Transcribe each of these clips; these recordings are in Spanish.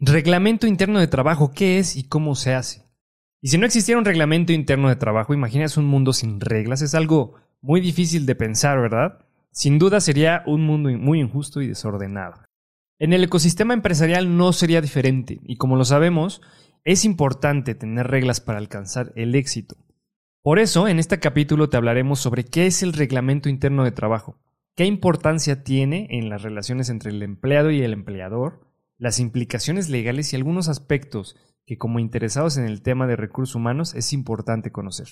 Reglamento interno de trabajo, ¿qué es y cómo se hace? Y si no existiera un reglamento interno de trabajo, imaginas un mundo sin reglas, es algo muy difícil de pensar, ¿verdad? Sin duda sería un mundo muy injusto y desordenado. En el ecosistema empresarial no sería diferente, y como lo sabemos, es importante tener reglas para alcanzar el éxito. Por eso, en este capítulo te hablaremos sobre qué es el reglamento interno de trabajo, qué importancia tiene en las relaciones entre el empleado y el empleador, las implicaciones legales y algunos aspectos que como interesados en el tema de recursos humanos es importante conocer.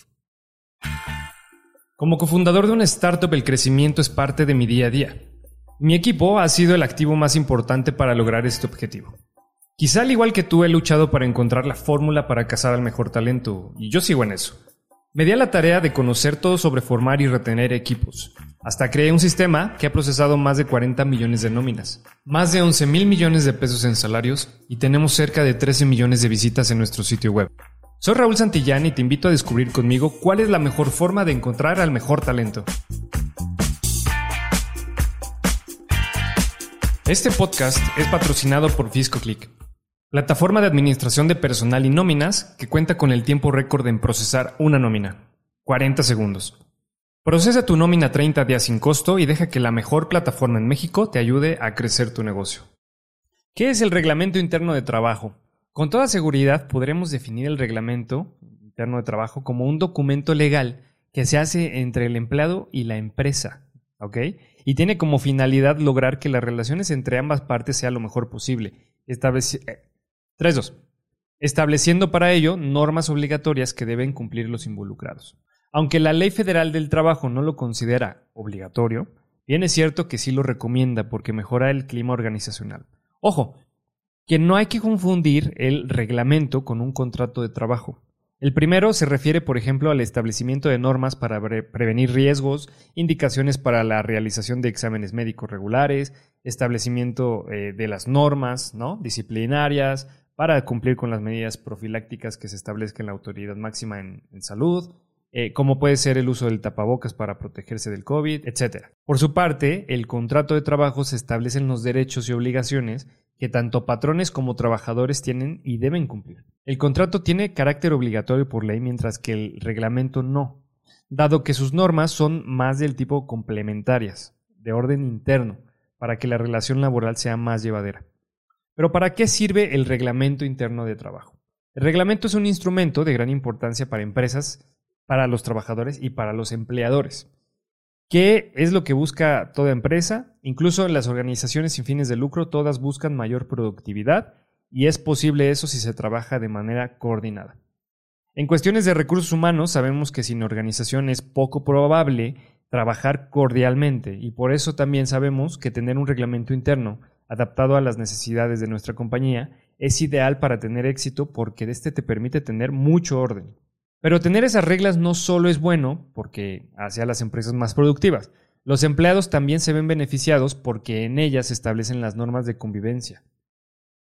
Como cofundador de una startup el crecimiento es parte de mi día a día. Mi equipo ha sido el activo más importante para lograr este objetivo. Quizá al igual que tú he luchado para encontrar la fórmula para cazar al mejor talento, y yo sigo en eso. Me di a la tarea de conocer todo sobre formar y retener equipos. Hasta creé un sistema que ha procesado más de 40 millones de nóminas, más de 11 mil millones de pesos en salarios y tenemos cerca de 13 millones de visitas en nuestro sitio web. Soy Raúl Santillán y te invito a descubrir conmigo cuál es la mejor forma de encontrar al mejor talento. Este podcast es patrocinado por FiscoClick Plataforma de administración de personal y nóminas que cuenta con el tiempo récord en procesar una nómina. 40 segundos. Procesa tu nómina 30 días sin costo y deja que la mejor plataforma en México te ayude a crecer tu negocio. ¿Qué es el reglamento interno de trabajo? Con toda seguridad podremos definir el reglamento interno de trabajo como un documento legal que se hace entre el empleado y la empresa. ¿Ok? Y tiene como finalidad lograr que las relaciones entre ambas partes sea lo mejor posible. Establece 3.2. Estableciendo para ello normas obligatorias que deben cumplir los involucrados. Aunque la Ley Federal del Trabajo no lo considera obligatorio, bien es cierto que sí lo recomienda porque mejora el clima organizacional. Ojo, que no hay que confundir el reglamento con un contrato de trabajo. El primero se refiere, por ejemplo, al establecimiento de normas para prevenir riesgos, indicaciones para la realización de exámenes médicos regulares, establecimiento eh, de las normas ¿no? disciplinarias, para cumplir con las medidas profilácticas que se establezca en la autoridad máxima en, salud, eh, como puede ser el uso del tapabocas para protegerse del COVID, etc. Por su parte, el contrato de trabajo se establecen los derechos y obligaciones que tanto patrones como trabajadores tienen y deben cumplir. El contrato tiene carácter obligatorio por ley mientras que el reglamento no, dado que sus normas son más del tipo complementarias, de orden interno, para que la relación laboral sea más llevadera. Pero ¿para qué sirve el reglamento interno de trabajo? El reglamento es un instrumento de gran importancia para empresas, para los trabajadores y para los empleadores. ¿Qué es lo que busca toda empresa? Incluso en las organizaciones sin fines de lucro, todas buscan mayor productividad y es posible eso si se trabaja de manera coordinada. En cuestiones de recursos humanos, sabemos que sin organización es poco probable trabajar cordialmente y por eso también sabemos que tener un reglamento interno adaptado a las necesidades de nuestra compañía, es ideal para tener éxito porque este te permite tener mucho orden. Pero tener esas reglas no solo es bueno porque hace a las empresas más productivas, los empleados también se ven beneficiados porque en ellas se establecen las normas de convivencia.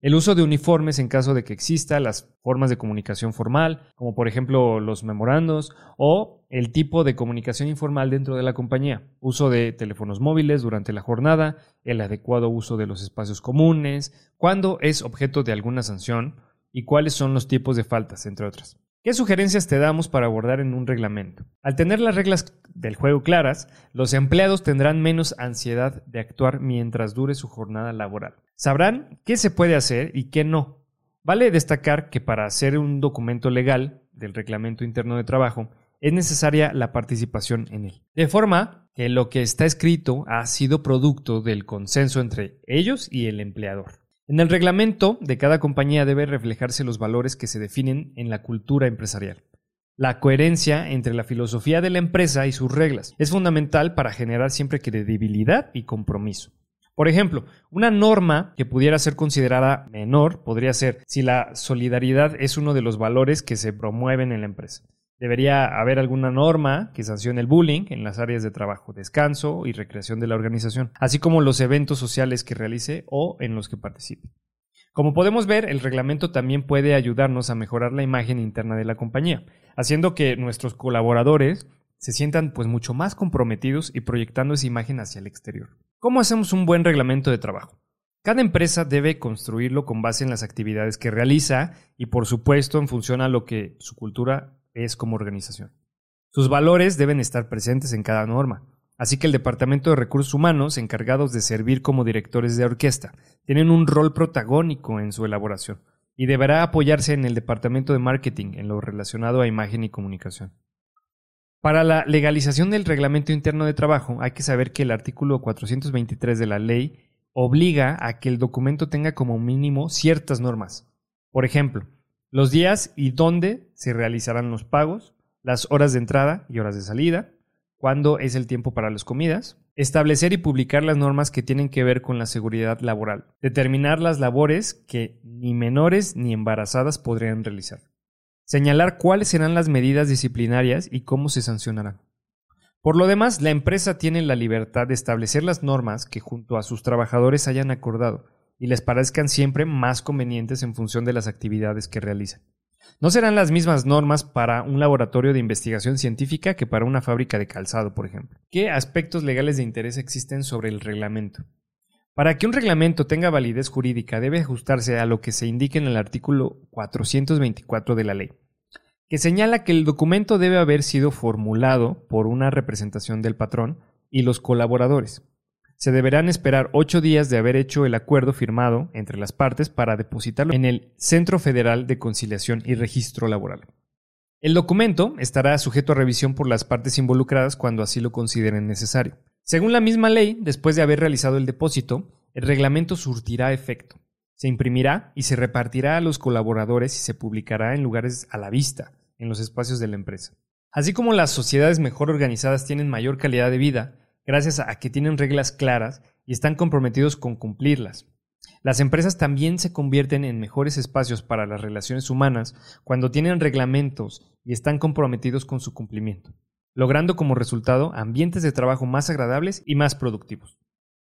El uso de uniformes en caso de que exista, las formas de comunicación formal, como por ejemplo los memorandos, o el tipo de comunicación informal dentro de la compañía, uso de teléfonos móviles durante la jornada, el adecuado uso de los espacios comunes, cuándo es objeto de alguna sanción y cuáles son los tipos de faltas, entre otras. ¿Qué sugerencias te damos para abordar en un reglamento? Al tener las reglas del juego claras, los empleados tendrán menos ansiedad de actuar mientras dure su jornada laboral. Sabrán qué se puede hacer y qué no. Vale destacar que para hacer un documento legal del reglamento interno de trabajo es necesaria la participación en él. De forma que lo que está escrito ha sido producto del consenso entre ellos y el empleador. En el reglamento de cada compañía debe reflejarse los valores que se definen en la cultura empresarial. La coherencia entre la filosofía de la empresa y sus reglas es fundamental para generar siempre credibilidad y compromiso. Por ejemplo, una norma que pudiera ser considerada menor podría ser si la solidaridad es uno de los valores que se promueven en la empresa. Debería haber alguna norma que sancione el bullying en las áreas de trabajo, descanso y recreación de la organización, así como los eventos sociales que realice o en los que participe. Como podemos ver, el reglamento también puede ayudarnos a mejorar la imagen interna de la compañía, haciendo que nuestros colaboradores se sientan pues mucho más comprometidos y proyectando esa imagen hacia el exterior. ¿Cómo hacemos un buen reglamento de trabajo? Cada empresa debe construirlo con base en las actividades que realiza y por supuesto en función a lo que su cultura es como organización. Sus valores deben estar presentes en cada norma. Así que el Departamento de Recursos Humanos, encargados de servir como directores de orquesta, tienen un rol protagónico en su elaboración y deberá apoyarse en el Departamento de Marketing en lo relacionado a imagen y comunicación. Para la legalización del Reglamento Interno de Trabajo hay que saber que el artículo 423 de la ley obliga a que el documento tenga como mínimo ciertas normas. Por ejemplo, los días y dónde se realizarán los pagos, las horas de entrada y horas de salida, cuándo es el tiempo para las comidas, establecer y publicar las normas que tienen que ver con la seguridad laboral, determinar las labores que ni menores ni embarazadas podrían realizar, señalar cuáles serán las medidas disciplinarias y cómo se sancionarán. Por lo demás, la empresa tiene la libertad de establecer las normas que junto a sus trabajadores hayan acordado y les parezcan siempre más convenientes en función de las actividades que realizan. No serán las mismas normas para un laboratorio de investigación científica que para una fábrica de calzado, por ejemplo. ¿Qué aspectos legales de interés existen sobre el reglamento? Para que un reglamento tenga validez jurídica debe ajustarse a lo que se indique en el artículo 424 de la ley, que señala que el documento debe haber sido formulado por una representación del patrón y los colaboradores se deberán esperar ocho días de haber hecho el acuerdo firmado entre las partes para depositarlo en el Centro Federal de Conciliación y Registro Laboral. El documento estará sujeto a revisión por las partes involucradas cuando así lo consideren necesario. Según la misma ley, después de haber realizado el depósito, el reglamento surtirá efecto. Se imprimirá y se repartirá a los colaboradores y se publicará en lugares a la vista, en los espacios de la empresa. Así como las sociedades mejor organizadas tienen mayor calidad de vida, gracias a que tienen reglas claras y están comprometidos con cumplirlas. Las empresas también se convierten en mejores espacios para las relaciones humanas cuando tienen reglamentos y están comprometidos con su cumplimiento, logrando como resultado ambientes de trabajo más agradables y más productivos.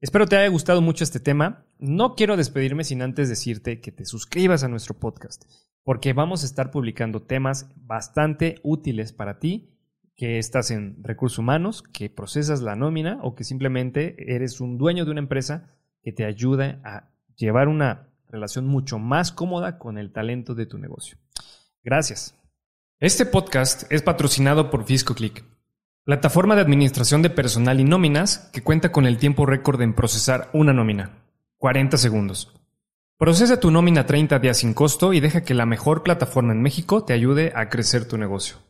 Espero te haya gustado mucho este tema. No quiero despedirme sin antes decirte que te suscribas a nuestro podcast, porque vamos a estar publicando temas bastante útiles para ti que estás en recursos humanos, que procesas la nómina o que simplemente eres un dueño de una empresa que te ayuda a llevar una relación mucho más cómoda con el talento de tu negocio. Gracias. Este podcast es patrocinado por FiscoClick, plataforma de administración de personal y nóminas que cuenta con el tiempo récord en procesar una nómina, 40 segundos. Procesa tu nómina 30 días sin costo y deja que la mejor plataforma en México te ayude a crecer tu negocio.